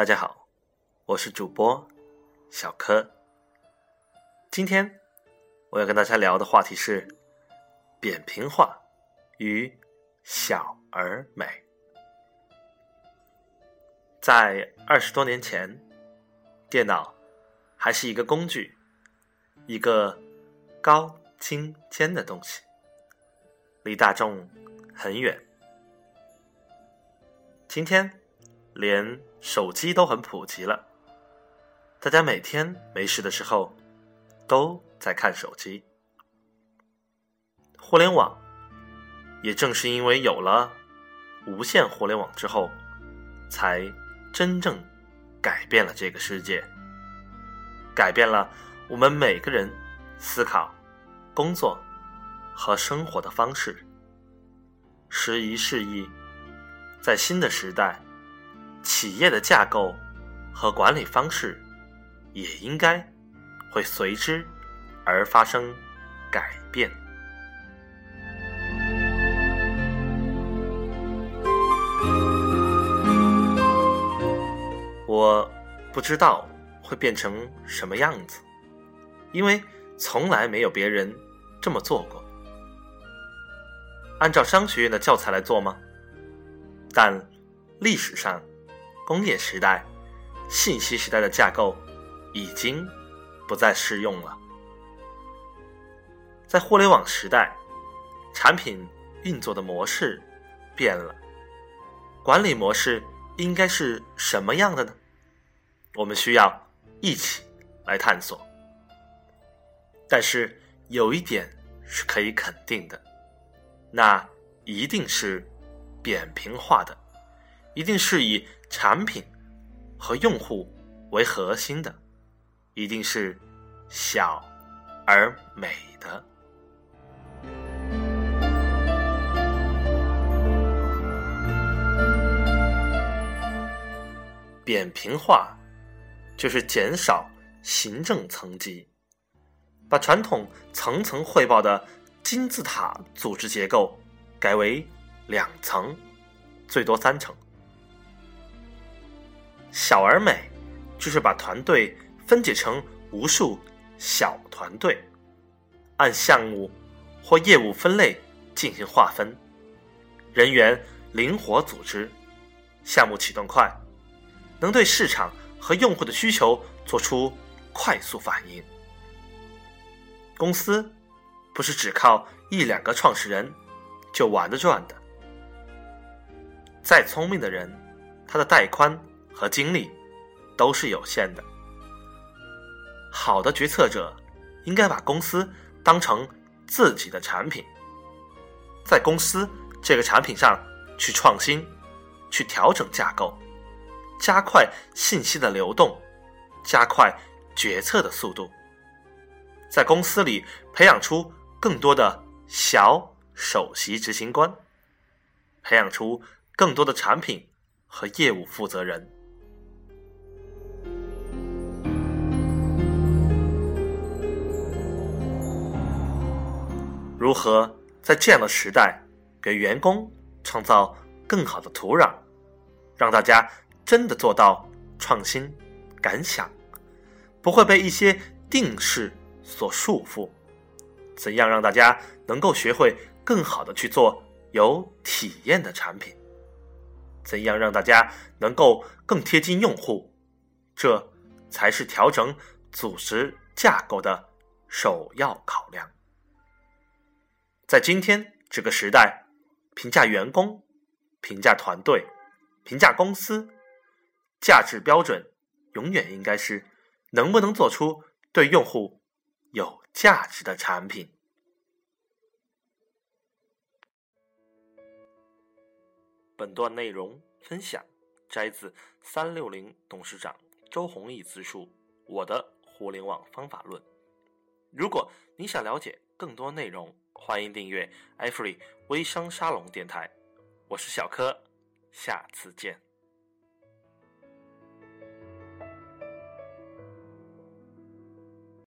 大家好，我是主播小柯。今天我要跟大家聊的话题是扁平化与小而美。在二十多年前，电脑还是一个工具，一个高精尖的东西，离大众很远。今天，连手机都很普及了，大家每天没事的时候都在看手机。互联网也正是因为有了无线互联网之后，才真正改变了这个世界，改变了我们每个人思考、工作和生活的方式。时移世易。在新的时代，企业的架构和管理方式也应该会随之而发生改变。我不知道会变成什么样子，因为从来没有别人这么做过。按照商学院的教材来做吗？但历史上，工业时代、信息时代的架构已经不再适用了。在互联网时代，产品运作的模式变了，管理模式应该是什么样的呢？我们需要一起来探索。但是有一点是可以肯定的，那一定是。扁平化的，一定是以产品和用户为核心的，一定是小而美的。扁平化就是减少行政层级，把传统层层汇报的金字塔组织结构改为。两层，最多三层。小而美，就是把团队分解成无数小团队，按项目或业务分类进行划分，人员灵活组织，项目启动快，能对市场和用户的需求做出快速反应。公司不是只靠一两个创始人就玩得转的。再聪明的人，他的带宽和精力都是有限的。好的决策者应该把公司当成自己的产品，在公司这个产品上去创新，去调整架构，加快信息的流动，加快决策的速度，在公司里培养出更多的小首席执行官，培养出。更多的产品和业务负责人，如何在这样的时代给员工创造更好的土壤，让大家真的做到创新、敢想，不会被一些定式所束缚？怎样让大家能够学会更好的去做有体验的产品？怎样让大家能够更贴近用户？这才是调整组织架构的首要考量。在今天这个时代，评价员工、评价团队、评价公司，价值标准永远应该是能不能做出对用户有价值的产品。本段内容分享摘自三六零董事长周鸿祎自述《我的互联网方法论》。如果你想了解更多内容，欢迎订阅艾弗瑞微商沙龙电台。我是小柯，下次见。